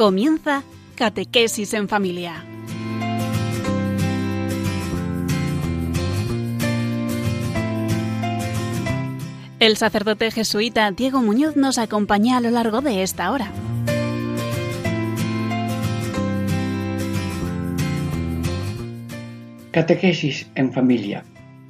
Comienza Catequesis en Familia. El sacerdote jesuita Diego Muñoz nos acompaña a lo largo de esta hora. Catequesis en familia.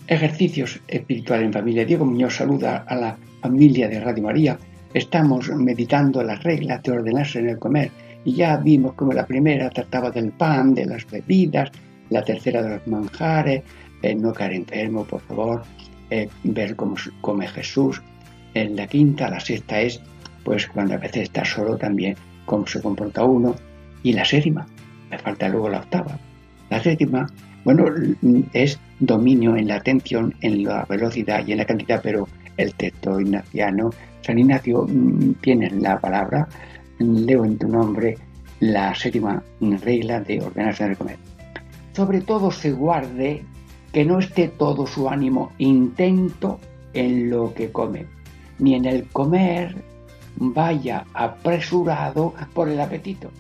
Ejercicios espirituales en familia. Diego Muñoz saluda a la familia de Radio María. Estamos meditando las reglas de ordenarse en el comer y ya vimos como la primera trataba del pan, de las bebidas, la tercera de los manjares, eh, no caer enfermo, por favor, eh, ver cómo come Jesús. En la quinta, la sexta es, pues cuando a veces está solo también, cómo se comporta uno. Y la séptima, me falta luego la octava. La séptima bueno, es dominio en la atención, en la velocidad y en la cantidad, pero el texto ignaciano, San Ignacio mm, tiene la palabra, leo en tu nombre la séptima regla de ordenarse de comer. Sobre todo se guarde que no esté todo su ánimo intento en lo que come, ni en el comer vaya apresurado por el apetito,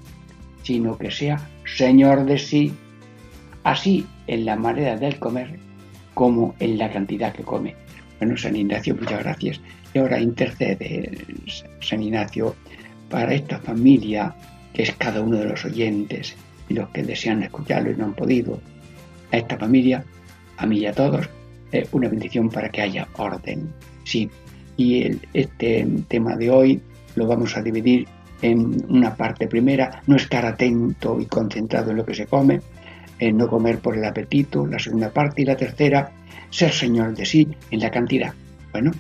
sino que sea señor de sí así en la manera del comer como en la cantidad que come. Bueno, San Ignacio, muchas gracias. Y ahora intercede San Ignacio para esta familia que es cada uno de los oyentes y los que desean escucharlo y no han podido. A esta familia, a mí y a todos, una bendición para que haya orden. Sí, y este tema de hoy lo vamos a dividir en una parte primera, no estar atento y concentrado en lo que se come, no comer por el apetito, la segunda parte, y la tercera, ser señor de sí en la cantidad. Bueno,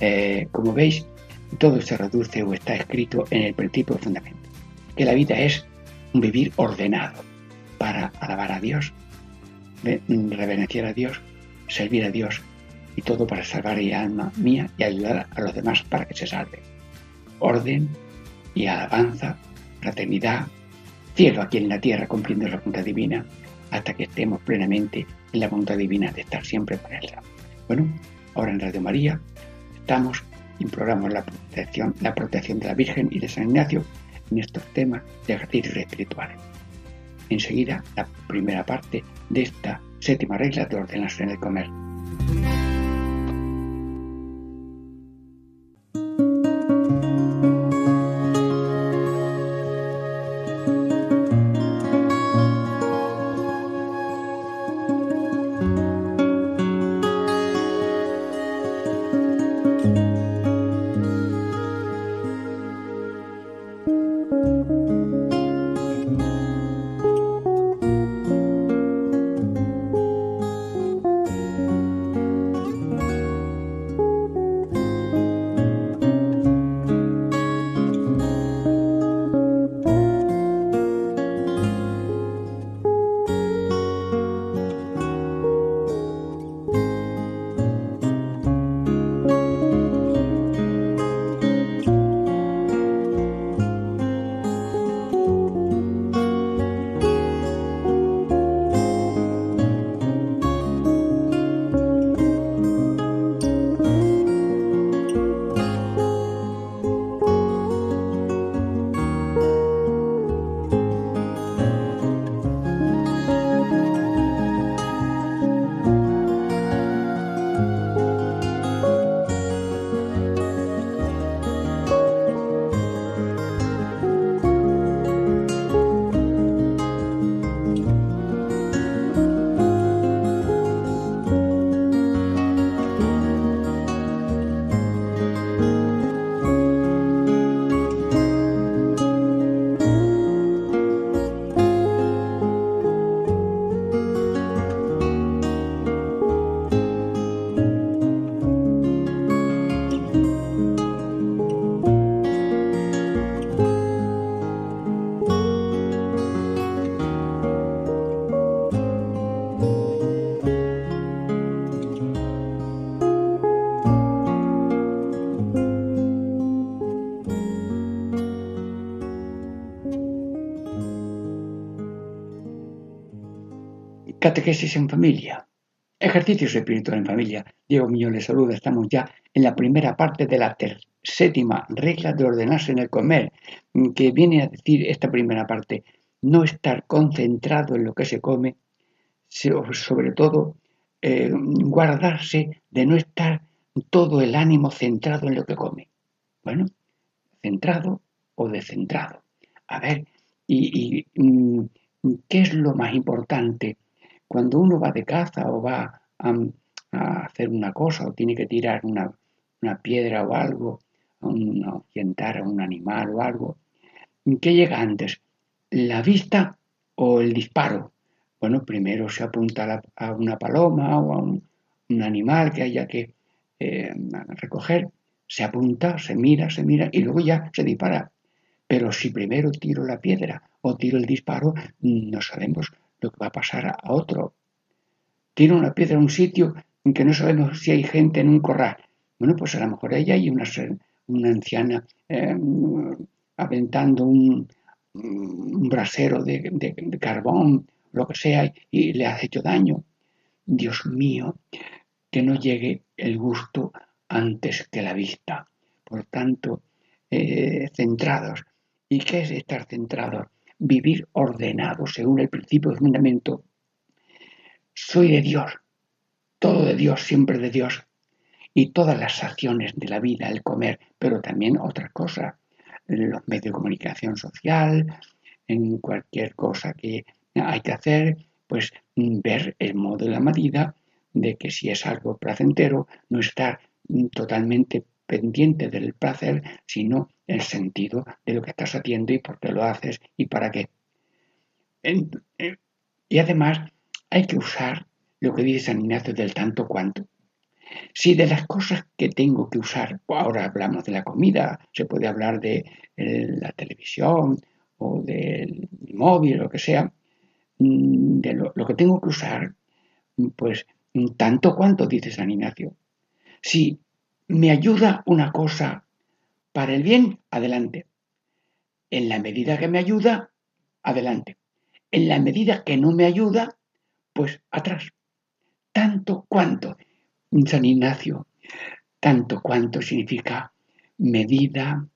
eh, como veis, todo se reduce o está escrito en el principio fundamental, que la vida es un vivir ordenado para alabar a Dios, reverenciar a Dios, servir a Dios y todo para salvar el alma mía y ayudar a los demás para que se salve. Orden y alabanza, fraternidad, cielo aquí en la tierra cumpliendo la voluntad divina, hasta que estemos plenamente en la voluntad divina de estar siempre para Él. Bueno, ahora en Radio María estamos programa la protección, la protección de la Virgen y de San Ignacio en estos temas de ejercicios espirituales. Enseguida, la primera parte de esta séptima regla de ordenarse en el comer. Catequesis en familia. Ejercicios espirituales en familia. Diego Muñoz les saluda. Estamos ya en la primera parte de la séptima regla de ordenarse en el comer, que viene a decir esta primera parte, no estar concentrado en lo que se come, sobre todo eh, guardarse de no estar todo el ánimo centrado en lo que come. Bueno, centrado o descentrado. A ver, y, mm, qué es lo más importante cuando uno va de caza o va a, hacer una cosa o tiene que tirar una, piedra o algo, un, orientar a un animal o algo. ¿Qué llega antes? ¿La vista o el disparo? Bueno, primero se apunta a, una paloma o a un, animal que haya que eh, recoger, se apunta, se mira, se mira y luego ya se dispara. Pero si primero tiro la piedra o tiro el disparo, no sabemos lo que va a pasar a otro. Tiro una piedra a un sitio en que no sabemos si hay gente en un corral. Bueno, pues a lo mejor ella hay una, una anciana eh, aventando un, brasero de, de, carbón, lo que sea, y le ha hecho daño. Dios mío, que no llegue el gusto antes que la vista. Por tanto, eh, centrados. ¿Y qué es estar centrados? Vivir ordenado según el principio de fundamento. Soy de Dios, todo de Dios, siempre de Dios. Y todas las acciones de la vida, el comer, pero también otras cosas, los medios de comunicación social, en cualquier cosa que hay que hacer, pues ver el modo de la medida de que si es algo placentero, no estar totalmente pendiente del placer, sino el sentido de lo que estás haciendo y por qué lo haces y para qué. Y además hay que usar lo que dice San Ignacio del tanto cuanto. Si de las cosas que tengo que usar, ahora hablamos de la comida, se puede hablar de eh, la televisión o del móvil, lo que sea, mm, de lo, que tengo que usar, pues tanto cuanto dice San Ignacio. Si me ayuda una cosa para el bien, adelante. En la medida que me ayuda, adelante. En la medida que no me ayuda, pues atrás. Tanto cuanto. San Ignacio, tanto cuanto significa medida,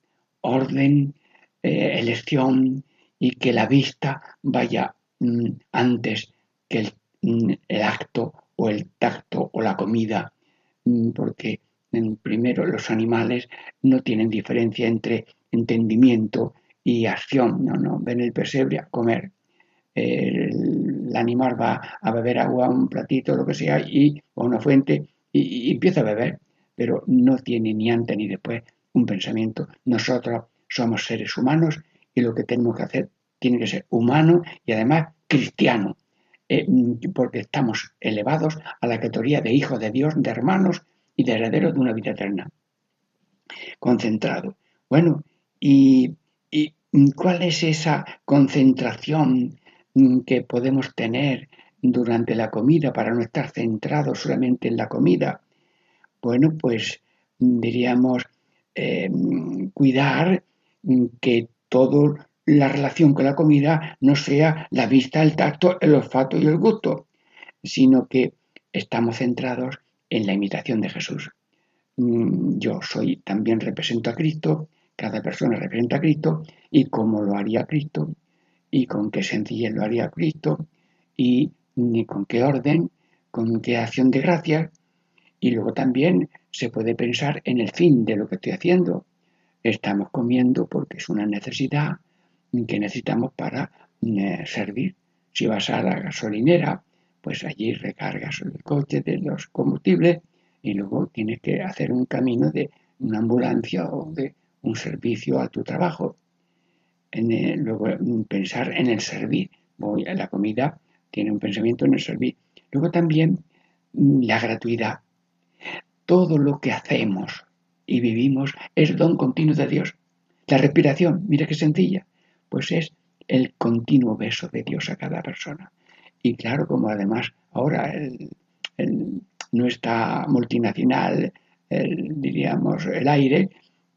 orden, eh, elección y que la vista vaya mm, antes que el, mm, el acto o el tacto o la comida, mm, porque primero los animales no tienen diferencia entre entendimiento y acción, no, no, ven el pesebre a comer. El, animal va a beber agua, un platito, lo que sea, y, o una fuente, y, empieza a beber, pero no tiene ni antes ni después un pensamiento. Nosotros somos seres humanos y lo que tenemos que hacer tiene que ser humano y además cristiano, eh, porque estamos elevados a la categoría de hijos de Dios, de hermanos y de heredero de una vida eterna. Concentrado. Bueno, ¿y, cuál es esa concentración que podemos tener durante la comida para no estar centrados solamente en la comida? Bueno, pues diríamos eh, cuidar que toda la relación con la comida no sea la vista, el tacto, el olfato y el gusto, sino que estamos centrados en la imitación de Jesús. Mm, yo soy, también represento a Cristo, cada persona representa a Cristo, y cómo lo haría Cristo, y con qué sencillez lo haría Cristo, y con qué orden, con qué acción de gracia, y luego también se puede pensar en el fin de lo que estoy haciendo. Estamos comiendo porque es una necesidad que necesitamos para eh, servir. Si vas a la gasolinera pues allí recargas el coche de los combustibles y luego tienes que hacer un camino de una ambulancia o de un servicio a tu trabajo. En luego pensar en el servir. Voy a la comida, tiene un pensamiento en el servir. Luego también mm, la gratuidad. Todo lo que hacemos y vivimos es don continuo de Dios. La respiración, mira qué sencilla, pues es el continuo beso de Dios a cada persona. Y claro, como además ahora nuestra multinacional, diríamos, el aire,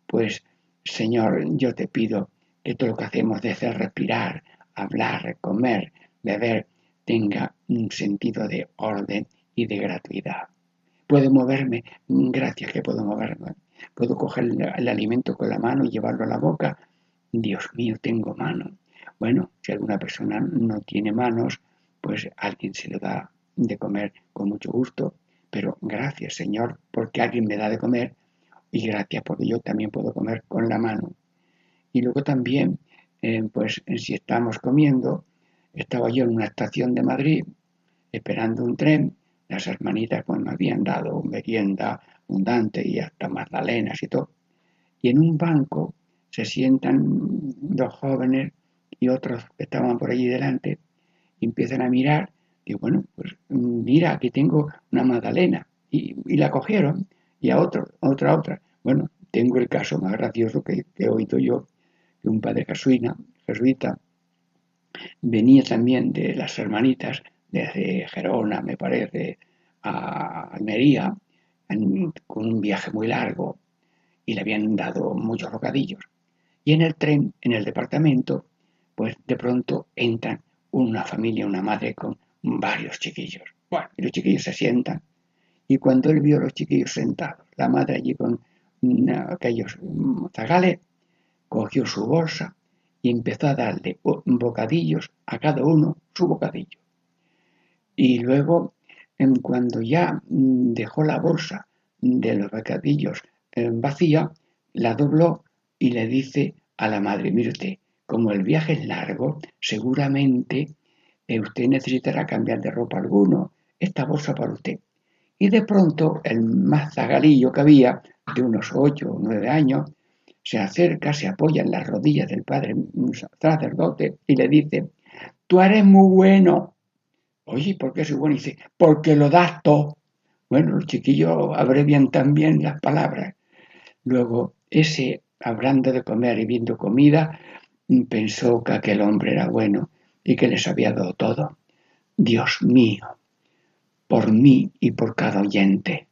pues Señor, yo te pido que todo lo que hacemos de hacer respirar, hablar, comer, beber, tenga un sentido de orden y de gratuidad. puedo moverme, gracias que puedo moverme, puedo coger el, alimento con la mano y llevarlo a la boca, Dios mío, tengo mano. Bueno, si alguna persona no tiene manos, pues alguien se le da de comer con mucho gusto, pero gracias Señor porque alguien me da de comer y gracias porque yo también puedo comer con la mano. Y luego también, eh, pues si estamos comiendo, estaba yo en una estación de Madrid esperando un tren, las hermanitas pues me habían dado merienda abundante y hasta magdalenas y todo. Y en un banco se sientan dos jóvenes y otros que estaban por allí delante empiezan a mirar. Y bueno, pues mira, aquí tengo una magdalena. Y, la cogieron y a otro, otra, otra. Bueno, tengo el caso más gracioso que, he oído yo, que un padre jesuita, jesuita venía también de las hermanitas desde Gerona, me parece, a Almería, con un viaje muy largo y le habían dado muchos rocadillos. Y en el tren, en el departamento, pues de pronto entran una familia, una madre con varios chiquillos. Bueno, y los chiquillos se sientan. Y cuando él vio a los chiquillos sentados, la madre allí con aquellos zagales, cogió su bolsa y empezó a darle bocadillos a cada uno su bocadillo. Y luego, cuando ya mm, dejó la bolsa de los bocadillos eh, vacía, la dobló y le dice a la madre, mire usted, como el viaje es largo, seguramente eh, usted necesitará cambiar de ropa alguno, esta bolsa para usted. Y de pronto el más zagalillo que había, de unos ocho o nueve años, se acerca, se apoya en las rodillas del padre sacerdote y le dice, tú eres muy bueno. Oye, ¿por qué soy bueno? Y dice, porque lo das todo. Bueno, los chiquillos abrevian también las palabras. Luego, ese hablando de comer y viendo comida, pensó que aquel hombre era bueno y que les había dado todo. Dios mío, por mí y por cada oyente,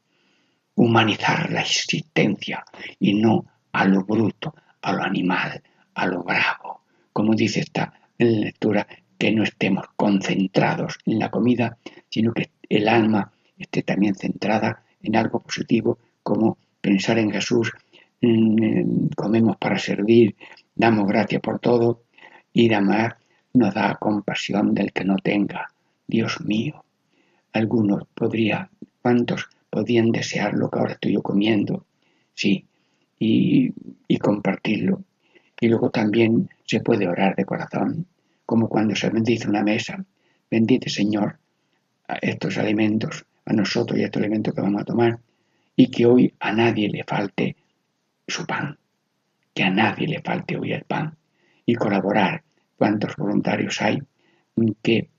humanizar la existencia y no a lo bruto, a lo animal, a lo bravo. Como dice esta lectura, que no estemos concentrados en la comida, sino que el alma esté también centrada en algo positivo, como pensar en Jesús, comemos para servir, damos gracias por todo y amar nos da compasión del que no tenga. Dios mío, algunos podría, ¿cuántos podían desear lo que ahora estoy yo comiendo? Sí, y, y compartirlo. Y luego también se puede orar de corazón, como cuando se bendice una mesa. Bendite Señor a estos alimentos, a nosotros y a estos alimentos que vamos a tomar, y que hoy a nadie le falte su pan, que a nadie le falte hoy el pan, y colaborar. ¿Cuántos voluntarios hay que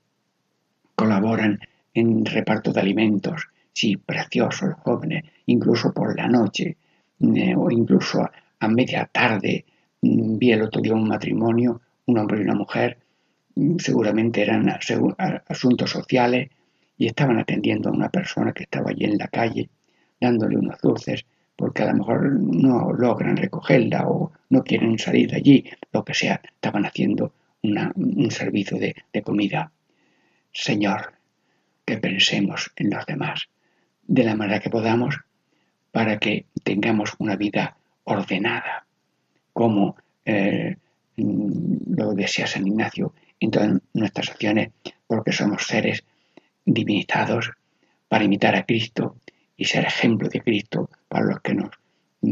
colaboran en reparto de alimentos? Sí, preciosos jóvenes, incluso por la noche, eh, o incluso a, media tarde. Mm, vi el otro día un matrimonio, un hombre y una mujer, mm, seguramente eran asuntos sociales, y estaban atendiendo a una persona que estaba allí en la calle, dándole unos dulces, porque a lo mejor no logran recogerla o no quieren salir de allí, lo que sea, estaban haciendo un servicio de, comida. Señor, que pensemos en los demás de la manera que podamos para que tengamos una vida ordenada, como eh, lo decía San Ignacio en todas nuestras acciones, porque somos seres divinizados para imitar a Cristo y ser ejemplo de Cristo para los que nos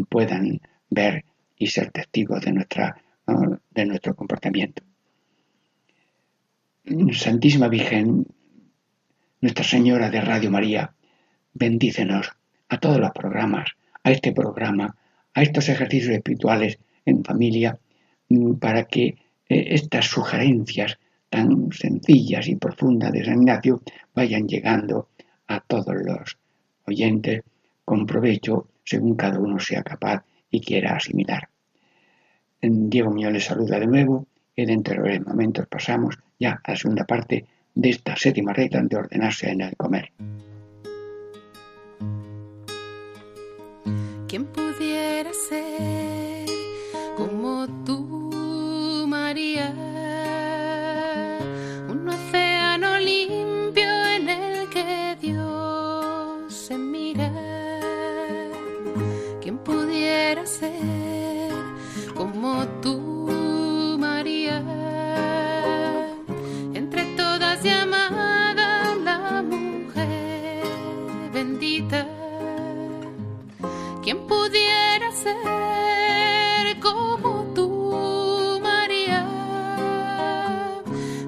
puedan ver y ser testigos de, nuestra, de nuestro comportamiento. Santísima Virgen, Nuestra Señora de Radio María, bendícenos a todos los programas, a este programa, a estos ejercicios espirituales en familia, para que eh, estas sugerencias tan sencillas y profundas de San Ignacio vayan llegando a todos los oyentes con provecho según cada uno sea capaz y quiera asimilar. Diego mío les saluda de nuevo y dentro de momentos pasamos ya a la segunda parte de esta séptima regla de ordenarse en el comer. ¿Quién pudiera ser como tú, María,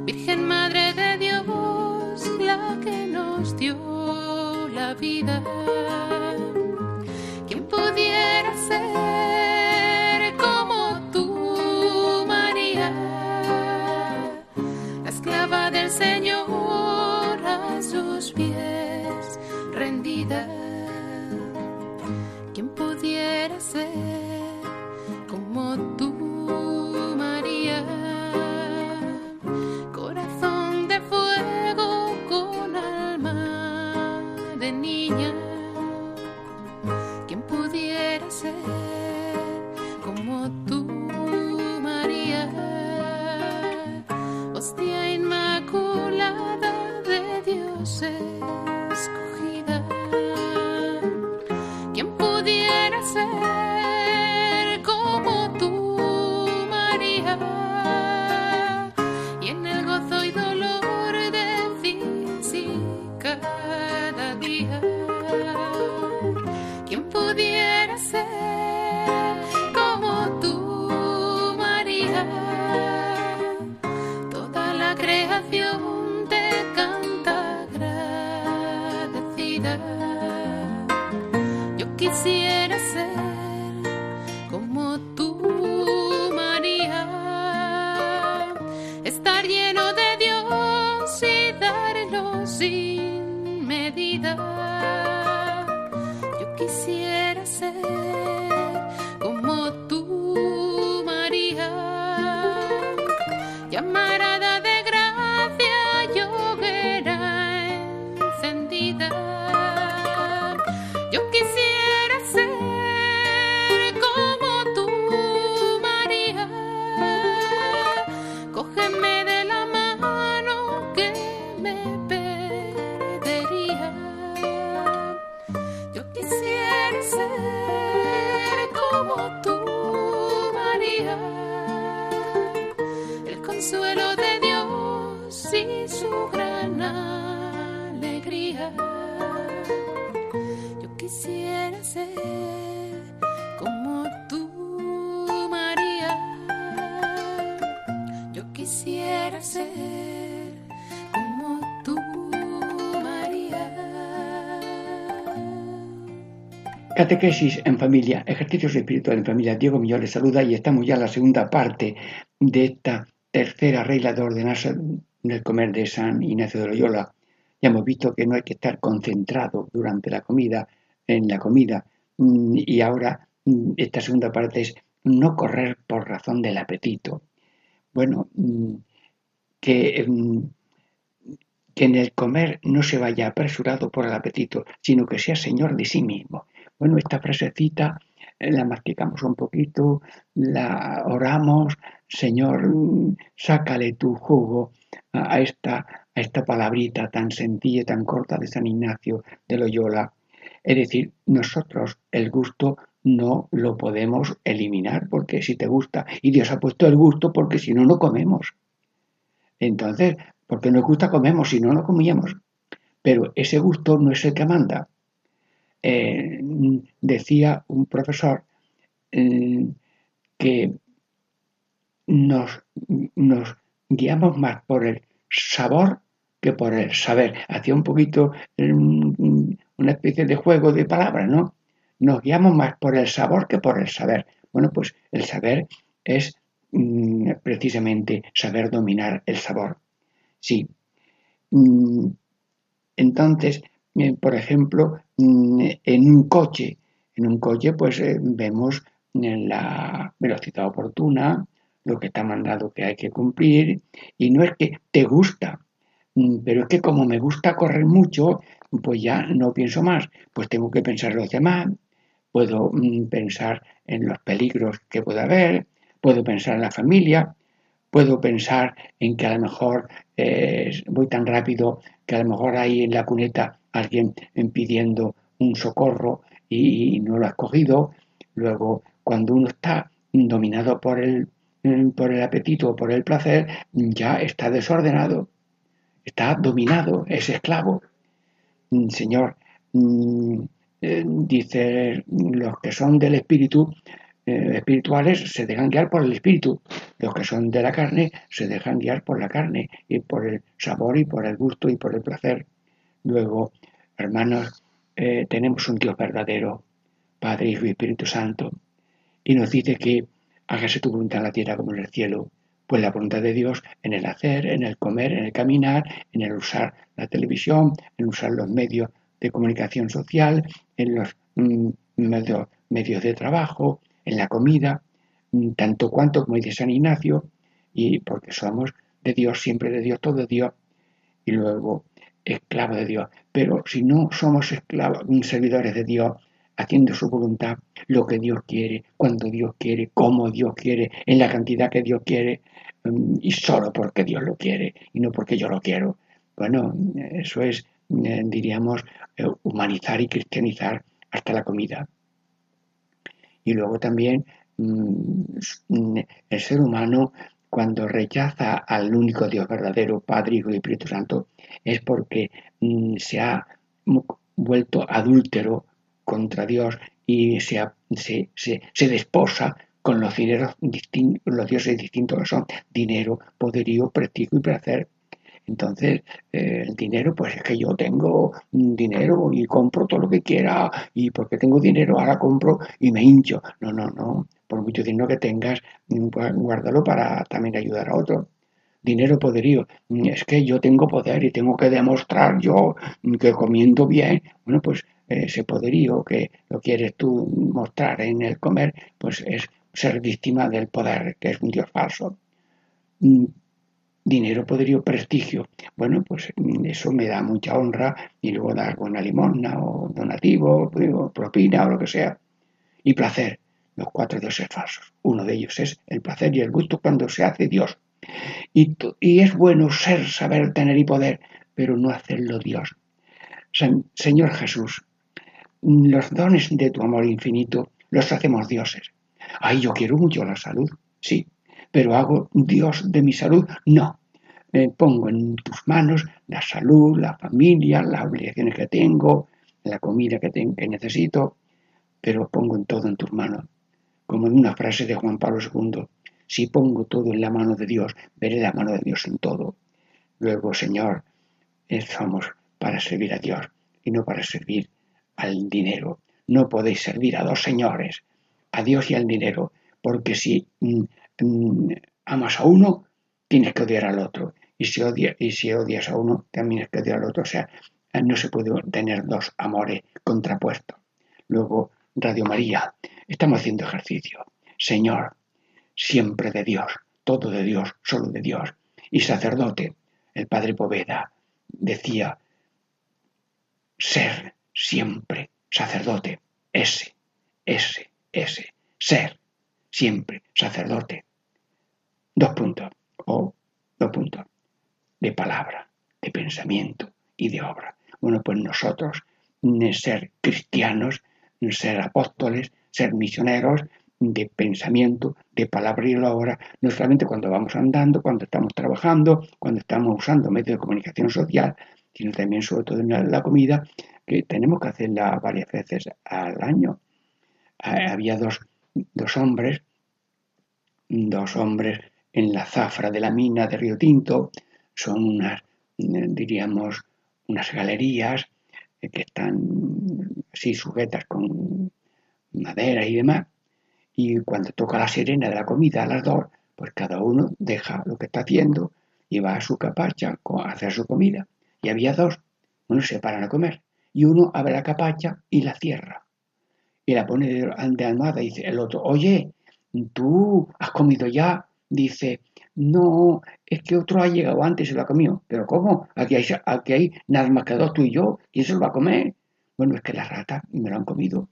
Virgen Madre de Dios, la que nos dio la vida? ¿Quién pudiera ser como tú, María, la esclava del Señor pudiera llamarada Catequesis en familia, ejercicios espirituales en familia. Diego Millón les saluda y estamos ya en la segunda parte de esta tercera regla de ordenarse en el comer de San Ignacio de Loyola. Ya hemos visto que no hay que estar concentrado durante la comida, en la comida. Mm, Y ahora mm, esta segunda parte es no correr por razón del apetito. Bueno, mm, que en el comer no se vaya apresurado por el apetito, sino que sea señor de sí mismo. Bueno, esta frasecita eh, la masticamos un poquito, la oramos, Señor, sácale tu jugo a esta, a esta palabrita tan sencilla tan corta de San Ignacio de Loyola. Es decir, nosotros el gusto no lo podemos eliminar porque si te gusta, y Dios ha puesto el gusto porque si no, no comemos. Entonces, porque nos gusta comemos, si no, no comíamos. Pero ese gusto no es el que manda. Eh, decía un profesor eh, que nos, guiamos más por el sabor que por el saber. Hacía un poquito eh, una especie de juego de palabras, ¿no? Nos guiamos más por el sabor que por el saber. Bueno, pues el saber es mm, precisamente saber dominar el sabor. Sí. Mm, entonces, eh, por ejemplo, mm, en un coche, en un coche, pues eh, vemos la velocidad oportuna, lo que está mandado que hay que cumplir, y no es que te gusta, mm, pero es que como me gusta correr mucho, pues ya no pienso más, pues tengo que pensar en los demás, puedo mm, pensar en los peligros que pueda haber, puedo pensar en la familia, puedo pensar en que a lo mejor eh, voy tan rápido que a lo mejor hay en la cuneta alguien pidiendo un socorro y no lo has cogido, luego cuando uno está dominado por el, mm, por el apetito o por el placer, ya está desordenado, está dominado, es esclavo. Mm, Señor, mm, eh, dice, los que son del espíritu, eh, espirituales se dejan guiar por el espíritu, los que son de la carne se dejan guiar por la carne y por el sabor y por el gusto y por el placer. Luego, hermanos, eh, tenemos un Dios verdadero, Padre, Hijo y Espíritu Santo, y nos dice que hágase tu voluntad en la tierra como en el cielo. Pues la voluntad de Dios en el hacer, en el comer, en el caminar, en el usar la televisión, en usar los medios de comunicación social, en los mm, medios, medios de trabajo, en la comida, mm, tanto cuanto, como dice San Ignacio, y porque somos de Dios, siempre de Dios, todo Dios, y luego esclavos de Dios. Pero si no somos esclavos, mm, servidores de Dios, haciendo su voluntad, lo que Dios quiere, cuando Dios quiere, cómo Dios quiere, en la cantidad que Dios quiere, mm, y solo porque Dios lo quiere y no porque yo lo quiero. Bueno, eso es, eh, diríamos, eh, humanizar y cristianizar hasta la comida. Y luego también mm, el ser humano, cuando rechaza al único Dios verdadero, Padre, Hijo y Espíritu Santo, es porque mm, se ha vuelto adúltero contra Dios y se, se, se, se desposa con los, dineros los dioses distintos que son dinero, poderío, prestigio y placer. Entonces, eh, el dinero, pues es que yo tengo dinero y compro todo lo que quiera y porque tengo dinero ahora compro y me hincho. No, no, no. Por mucho dinero que tengas, pues, guárdalo para también ayudar a otros. Dinero, poderío. Es que yo tengo poder y tengo que demostrar yo que comiendo bien. Bueno, pues ese poderío que lo quieres tú mostrar en el comer, pues es ser víctima del poder, que es un Dios falso dinero, poderío, prestigio. Bueno, pues mm, eso me da mucha honra y luego dar una limosna o donativo, o propina o lo que sea. Y placer, los cuatro dioses falsos. Uno de ellos es el placer y el gusto cuando se hace Dios. Y, y es bueno ser, saber, tener y poder, pero no hacerlo Dios. Señor Jesús, los dones de tu amor infinito los hacemos dioses. Ay, yo quiero mucho la salud, sí, pero hago Dios de mi salud. No, me pongo en tus manos la salud, la familia, las obligaciones que tengo, la comida que, que necesito, pero pongo en todo en tus manos. Como en una frase de Juan Pablo II, si pongo todo en la mano de Dios, veré la mano de Dios en todo. Luego, Señor, somos para servir a Dios y no para servir al dinero. No podéis servir a dos señores, a Dios y al dinero, porque si mm, amas a uno, tienes que odiar al otro y si, odias a uno, también es que odiar al otro. O sea, no se puede tener dos amores contrapuestos. Luego, Radio María, estamos haciendo ejercicio. Señor, siempre de Dios, todo de Dios, solo de Dios. Y sacerdote, el padre Poveda, decía, ser siempre sacerdote, ese, ese, ese, ser siempre sacerdote. Dos puntos, o dos puntos de palabra, de pensamiento y de obra. Bueno, pues nosotros, ser cristianos, ser apóstoles, ser misioneros de pensamiento, de palabra y de obra, no solamente cuando vamos andando, cuando estamos trabajando, cuando estamos usando medios de comunicación social, sino también sobre todo en la comida, que tenemos que hacerla varias veces al año. Ah, había dos, dos hombres, dos hombres en la zafra de la mina de Río Tinto, son unas, diríamos, unas galerías eh, que están así sujetas con madera y demás. Y cuando toca la sirena de la comida a las dos, pues cada uno deja lo que está haciendo y va a su capacha a hacer su comida. Y había dos, uno se paran a comer y uno abre la capacha y la cierra. Y la pone de, de almohada y dice el otro, oye, tú has comido ya. Dice, no, es que otro ha llegado antes y lo ha comido. ¿Pero cómo? Aquí hay, aquí hay nada más que dos, tú y yo. ¿Quién se lo va a comer? Bueno, es que las ratas me lo han comido.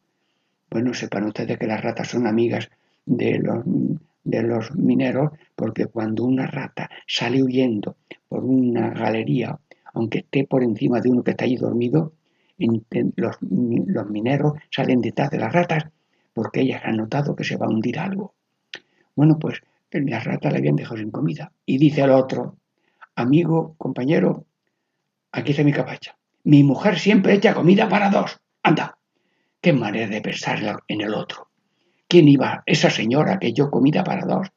Bueno, sepan ustedes que las ratas son amigas de los, de los mineros porque cuando una rata sale huyendo por una galería, aunque esté por encima de uno que está allí dormido, los, los mineros salen detrás de las ratas porque ellas han notado que se va a hundir algo. Bueno, pues las ratas le habían dejado sin comida. Y dice el otro, amigo, compañero, aquí está mi capacha. Mi mujer siempre echa comida para dos. Anda, qué manera de pensar en el otro. ¿Quién iba, esa señora que yo comida para dos?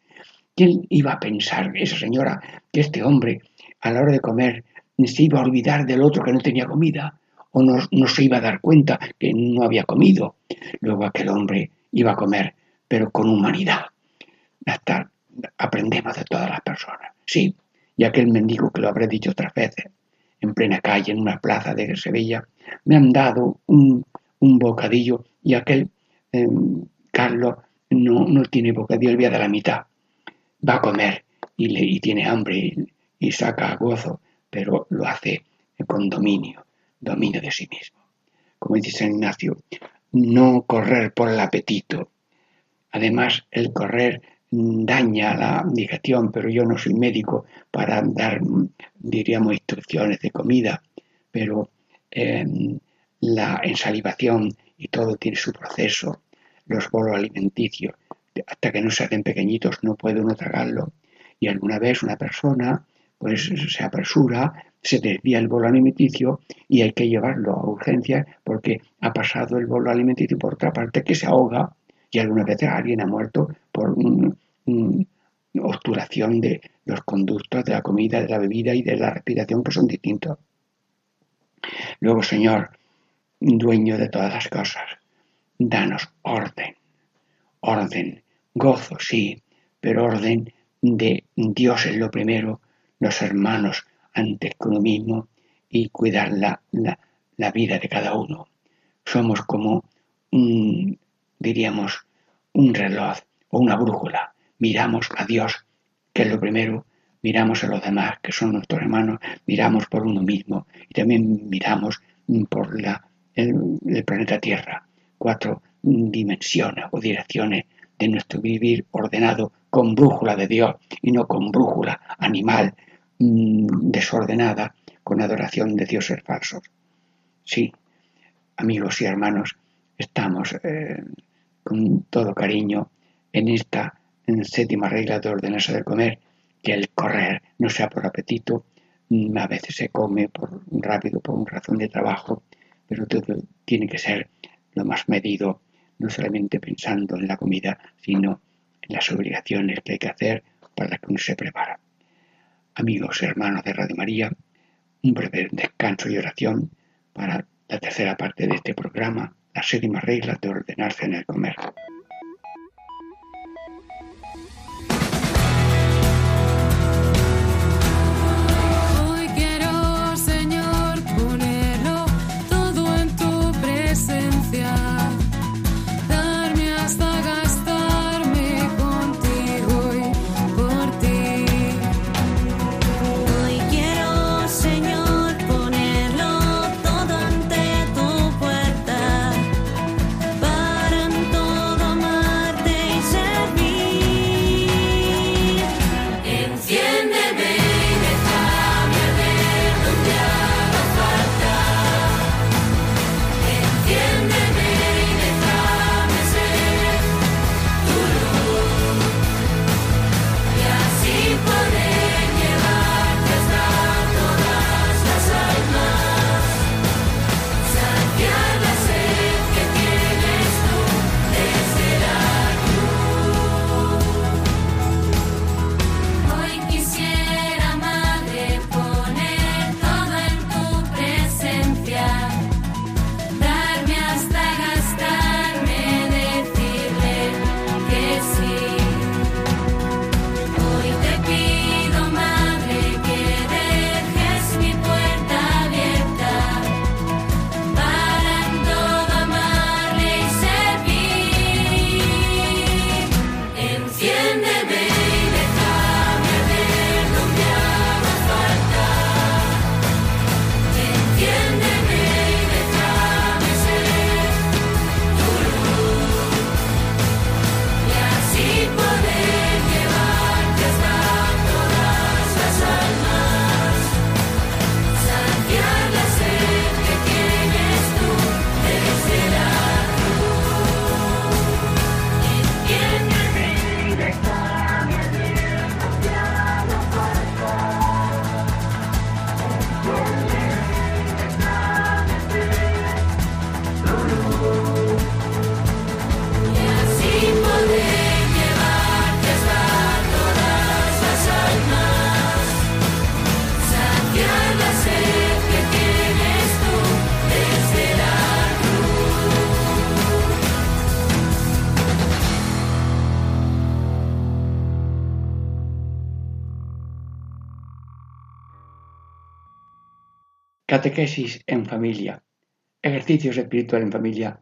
¿Quién iba a pensar, esa señora, que este hombre a la hora de comer se iba a olvidar del otro que no tenía comida? ¿O no, no se iba a dar cuenta que no había comido? Luego aquel hombre iba a comer, pero con humanidad. Hasta aprendemos de todas las personas. Sí, y aquel mendigo que lo habré dicho otras veces, en plena calle, en una plaza de Sevilla, me han dado un, un bocadillo y aquel eh, Carlos no, no tiene bocadillo, el día de la mitad. Va a comer y, le, y tiene hambre y, y saca gozo, pero lo hace con dominio, dominio de sí mismo. Como dice San Ignacio, no correr por el apetito. Además, el correr daña la digestión, pero yo no soy médico para dar, diríamos, instrucciones de comida, pero eh, la ensalivación y todo tiene su proceso, los bolos alimenticios, hasta que no se hacen pequeñitos no puede uno tragarlo. Y alguna vez una persona pues se apresura, se desvía el bolo alimenticio y hay que llevarlo a urgencias porque ha pasado el bolo alimenticio por otra parte que se ahoga y algunas veces alguien ha muerto por una un obturación de los conductos de la comida, de la bebida y de la respiración que son distintos. Luego, Señor, dueño de todas las cosas, danos orden, orden, gozo, sí, pero orden de Dios es lo primero, los hermanos antes que uno mismo y cuidar la, la, la vida de cada uno. Somos como un, diríamos, un reloj o una brújula. Miramos a Dios, que es lo primero, miramos a los demás, que son nuestros hermanos, miramos por uno mismo y también miramos por la, el, planeta Tierra. Cuatro dimensiones o direcciones de nuestro vivir ordenado con brújula de Dios y no con brújula animal mmm, desordenada con adoración de dioses falsos. Sí, amigos y hermanos, estamos eh, con todo cariño en esta séptima regla de ordenarse del comer, que el correr no sea por apetito, mm, a veces se come por rápido por razón de trabajo, pero todo tiene que ser lo más medido, no solamente pensando en la comida, sino en las obligaciones que hay que hacer para que uno se prepara. Amigos hermanos de Radio María, un breve descanso y oración para la tercera parte de este programa, las séptimas reglas de ordenarse en el comer. Catequesis en familia. Ejercicios espirituales en familia.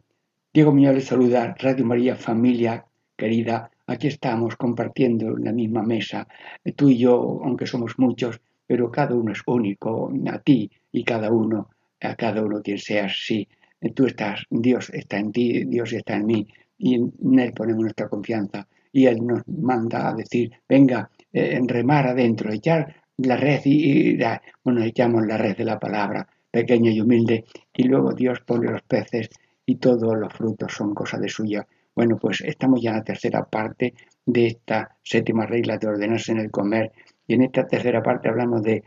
Diego Muñoz les saluda, Radio María Familia querida. Aquí estamos compartiendo la misma mesa, tú y yo, aunque somos muchos, pero cada uno es único, a ti y cada uno, a cada uno quien seas, sí. Tú estás, Dios está en ti, Dios está en mí, y en Él ponemos nuestra confianza. Y Él nos manda a decir, venga, eh, remar adentro, echar la red y, la- bueno, echamos la red de la palabra, pequeña y humilde, y luego Dios pone los peces y todos los frutos son cosa de suya. Bueno, pues estamos ya en la tercera parte de esta séptima regla de ordenarse en el comer, y en esta tercera parte hablamos de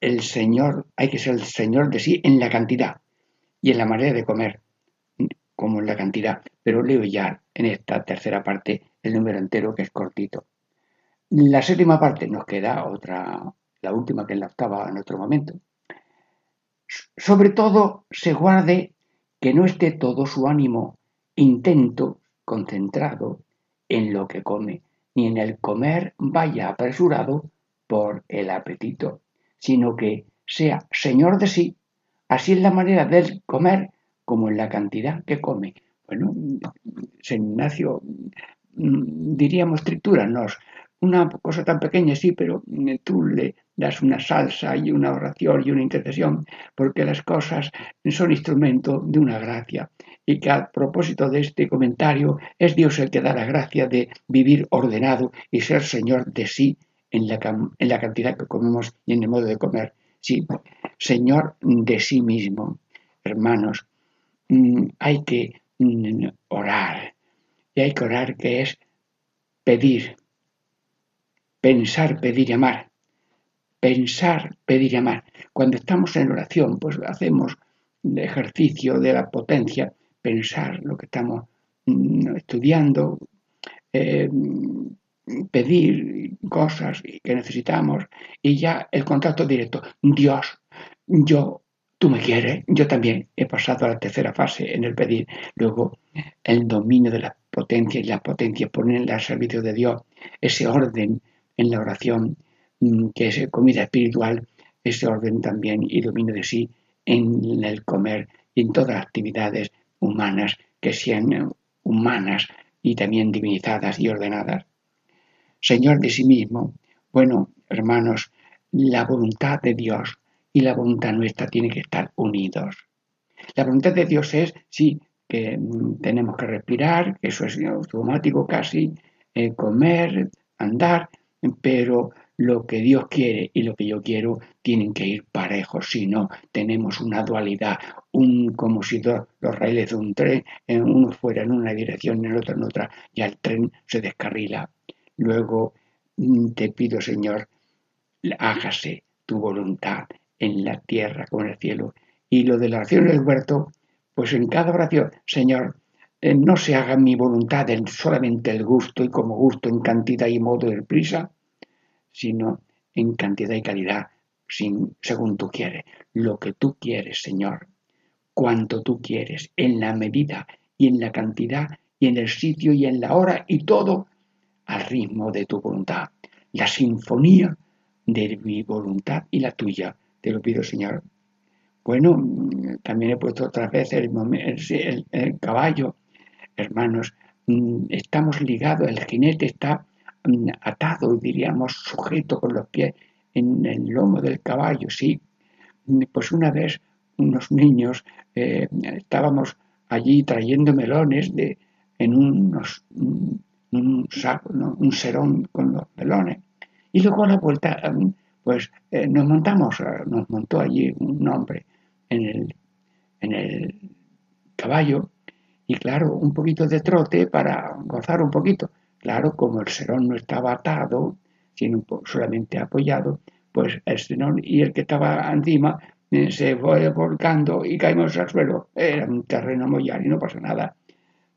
el Señor, hay que ser el Señor de sí en la cantidad y en la manera de comer, como en la cantidad. Pero leo ya en esta tercera parte el número entero que es cortito. La séptima parte nos queda otra, la última que es la octava en otro momento. Sobre todo se guarde que no esté todo su ánimo intento concentrado en lo que come, ni en el comer vaya apresurado por el apetito, sino que sea señor de sí, así en la manera de comer como en la cantidad que come. Bueno, San Ignacio, mm, diríamos tritúranos, una cosa tan pequeña sí, pero tú le das una salsa y una oración y una intercesión, porque las cosas son instrumento de una gracia. Y que a propósito de este comentario, es Dios el que da la gracia de vivir ordenado y ser Señor de sí en la, en la cantidad que comemos y en el modo de comer. Sí, Señor de sí mismo. Hermanos, mm, hay que mm, orar. Y hay que orar que es pedir, pensar, pedir y amar. Pensar, pedir y amar. Cuando estamos en oración, pues hacemos el ejercicio de la potencia, pensar lo que estamos mm, estudiando, eh, pedir cosas que necesitamos y ya el contacto directo. Dios, yo, tú me quieres, yo también he pasado a la tercera fase en el pedir. Luego el dominio de la potencia y la potencia ponerla al servicio de Dios, ese orden en la oración mm, que es comida espiritual, ese orden también y dominio de sí en el comer y en todas las actividades humanas que sean eh, humanas y también divinizadas y ordenadas. Señor de sí mismo, bueno, hermanos, la voluntad de Dios y la voluntad nuestra tienen que estar unidos. La voluntad de Dios es, sí, que mm, tenemos que respirar, que eso es automático casi, eh, comer, andar, pero lo que Dios quiere y lo que yo quiero tienen que ir parejos, si no tenemos una dualidad, un, como si do- los raíles de un tren, en uno fuera en una dirección y el otro en otra, ya el tren se descarrila. Luego mm, te pido, Señor, hágase tu voluntad en la tierra como en el cielo. Y lo de la oración del huerto, pues en cada oración, Señor, eh, no se haga mi voluntad en solamente el gusto y como gusto en cantidad y modo de prisa, sino en cantidad y calidad, según tú quieres. Lo que tú quieres, Señor, cuanto tú quieres, en la medida y en la cantidad y en el sitio y en la hora y todo al ritmo de tu voluntad. La sinfonía de mi voluntad y la tuya. Te lo pido, Señor. Bueno, mm, también he puesto otra vez el, momen- el- el- el caballo. Hermanos, mm, estamos ligados, el jinete está mm, atado, diríamos, sujeto con los pies en el lomo del caballo, sí. Mm, Pues una vez unos niños eh, estábamos allí trayendo melones de, en unos, mm, un saco, un serón con los melones. Y luego a la vuelta, pues eh, nos montamos, eh, nos montó allí un hombre en el, en el caballo y claro, un poquito de trote para gozar un poquito. Claro, como el serón no estaba atado, sino solamente apoyado, pues el serón y el que estaba encima eh, se fue volcando y caímos al suelo. Era un terreno mollar y no pasó nada.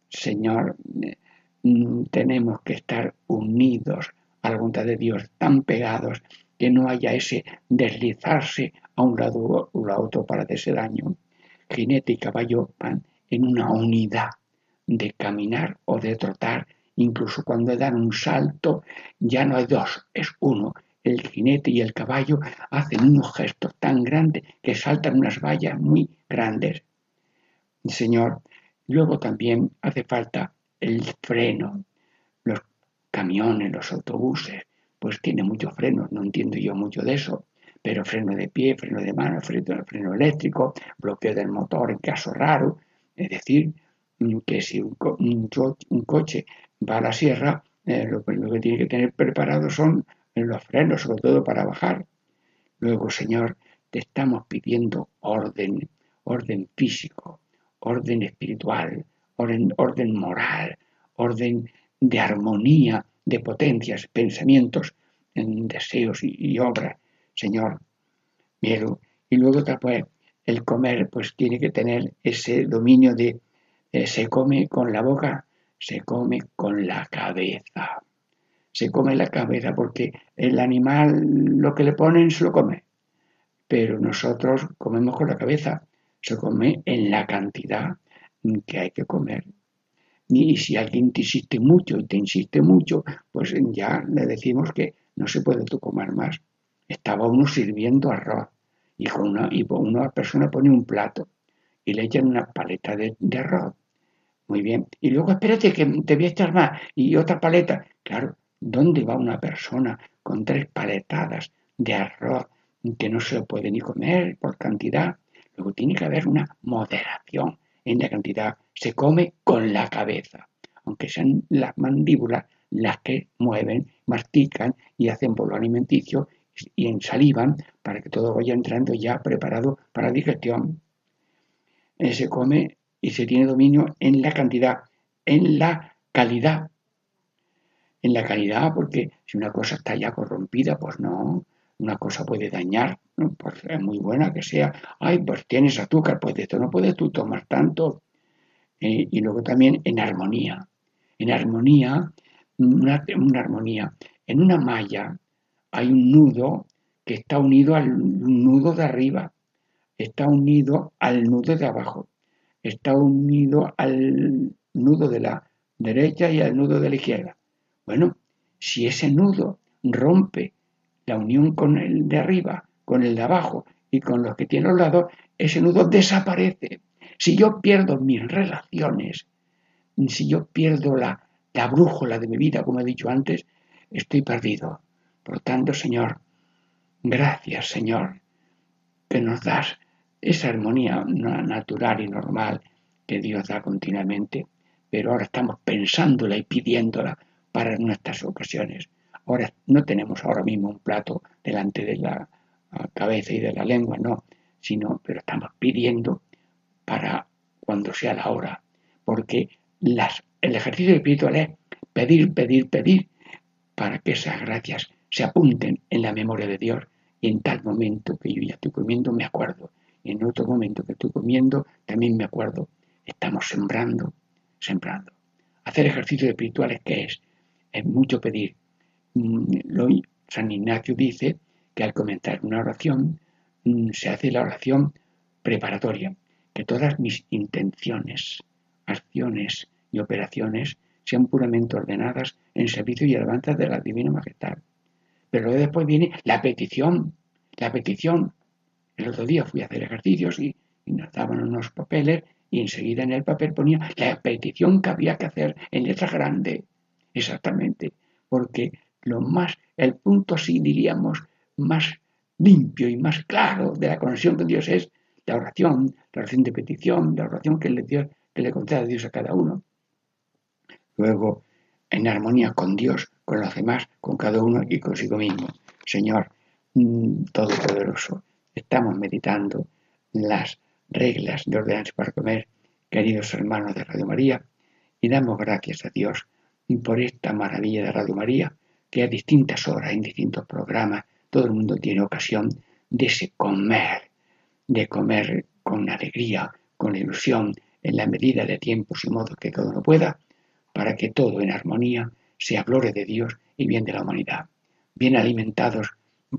Señor, eh, mm, tenemos que estar unidos a la voluntad de Dios, tan pegados que no haya ese deslizarse a un lado o a otro para hacerse daño. Jinete y caballo van en una unidad de caminar o de trotar, incluso cuando dan un salto, ya no hay dos, es uno, el jinete y el caballo hacen unos gestos tan grandes que saltan unas vallas muy grandes. Señor, luego también hace falta el freno, los camiones, los autobuses, pues tiene muchos frenos, no entiendo yo mucho de eso, pero freno de pie, freno de mano, freno, freno eléctrico, bloqueo del motor en caso raro, es decir, que si un, co- un coche va a la sierra, eh, lo primero que tiene que tener preparado son los frenos, sobre todo para bajar. Luego, Señor, te estamos pidiendo orden, orden físico, orden espiritual, orden, orden moral, orden de armonía, de potencias, pensamientos, en deseos y, y obras. Señor, miedo. Y luego pues, el comer pues tiene que tener ese dominio de eh, se come con la boca, se come con la cabeza. Se come la cabeza porque el animal lo que le ponen se lo come, pero nosotros comemos con la cabeza, se come en la cantidad que hay que comer. Y si alguien te insiste mucho y te insiste mucho, pues ya le decimos que no se puede tú comer más. Estaba uno sirviendo arroz y, con una, y una persona pone un plato y le echan una paleta de, arroz. Muy bien. Y luego espérate que te voy a echar más y otra paleta. Claro, ¿dónde va una persona con tres paletadas de arroz que no se puede ni comer por cantidad? Luego tiene que haber una moderación en la cantidad. Se come con la cabeza, aunque sean las mandíbulas las que mueven, mastican y hacen bolo alimenticio y ensalivan para que todo vaya entrando ya preparado para digestión. Eh, se come y se tiene dominio en la cantidad, en la calidad. En la calidad, porque si una cosa está ya corrompida, pues no, una cosa puede dañar, ¿no? pues es muy buena que sea, ay, pues tienes azúcar, pues de esto no puedes tú tomar tanto. Eh, y luego también en armonía. En armonía, una, una armonía. En una malla hay un nudo que está unido al nudo de arriba, está unido al nudo de abajo, está unido al nudo de la derecha y al nudo de la izquierda. Bueno, si ese nudo rompe la unión con el de arriba, con el de abajo y con los que tiene los lados, ese nudo desaparece. Si yo pierdo mis relaciones, si yo pierdo la, la brújula de mi vida, como he dicho antes, estoy perdido. Por tanto, Señor, gracias, Señor, que nos das esa armonía natural y normal que Dios da continuamente, pero ahora estamos pensándola y pidiéndola para nuestras ocasiones. Ahora no tenemos ahora mismo un plato delante de la cabeza y de la lengua, no, sino, pero estamos pidiendo para cuando sea la hora, porque las, el ejercicio espiritual es pedir, pedir, pedir, para que esas gracias se apunten en la memoria de Dios y en tal momento que yo ya estoy comiendo me acuerdo, y en otro momento que estoy comiendo también me acuerdo. Estamos sembrando, sembrando. Hacer ejercicios espirituales, ¿qué es? Es mucho pedir. San Ignacio dice que al comenzar una oración se hace la oración preparatoria, que todas mis intenciones, acciones y operaciones sean puramente ordenadas en servicio y alabanza de la Divina Majestad. Pero después viene la petición, la petición. El otro día fui a hacer ejercicios y, y nos daban unos papeles y enseguida en el papel ponía la petición que había que hacer en letra grande. Exactamente, porque lo más, el punto sí diríamos más limpio y más claro de la conexión con Dios es la oración, la oración de petición, la oración que le, Dios, que le concede Dios a cada uno. Luego, en armonía con Dios, con los demás, con cada uno y consigo mismo. Señor Todopoderoso, estamos meditando las reglas de ordenanza para comer, queridos hermanos de Radio María, y damos gracias a Dios por esta maravilla de Radio María, que a distintas horas, en distintos programas, todo el mundo tiene ocasión de ese comer, de comer con alegría, con ilusión, en la medida de tiempos y modos que cada uno pueda, para que todo en armonía sea gloria de Dios y bien de la humanidad. Bien alimentados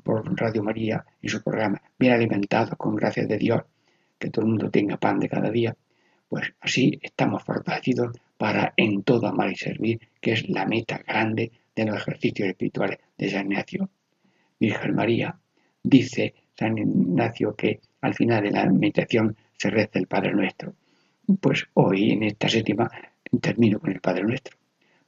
por Radio María y su programa, bien alimentados con gracias de Dios, que todo el mundo tenga pan de cada día, pues así estamos fortalecidos para en todo amar y servir, que es la meta grande de los ejercicios espirituales de San Ignacio. Virgen María. Dice San Ignacio que al final de la meditación se reza el Padre Nuestro. Pues hoy en esta séptima termino con el Padre Nuestro.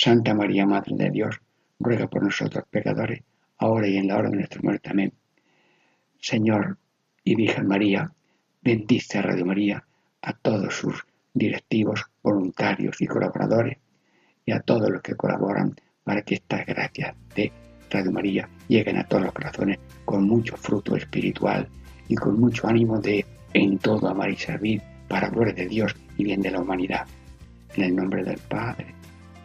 Santa María, Madre de Dios, ruega por nosotros pecadores, ahora y en la hora de nuestra muerte. Amén. Señor y Virgen María, bendice a Radio María, a todos sus directivos, voluntarios y colaboradores, y a todos los que colaboran para que estas gracias de Radio María lleguen a todos los corazones con mucho fruto espiritual y con mucho ánimo de en todo amar y servir para gloria de Dios y bien de la humanidad. En el nombre del Padre,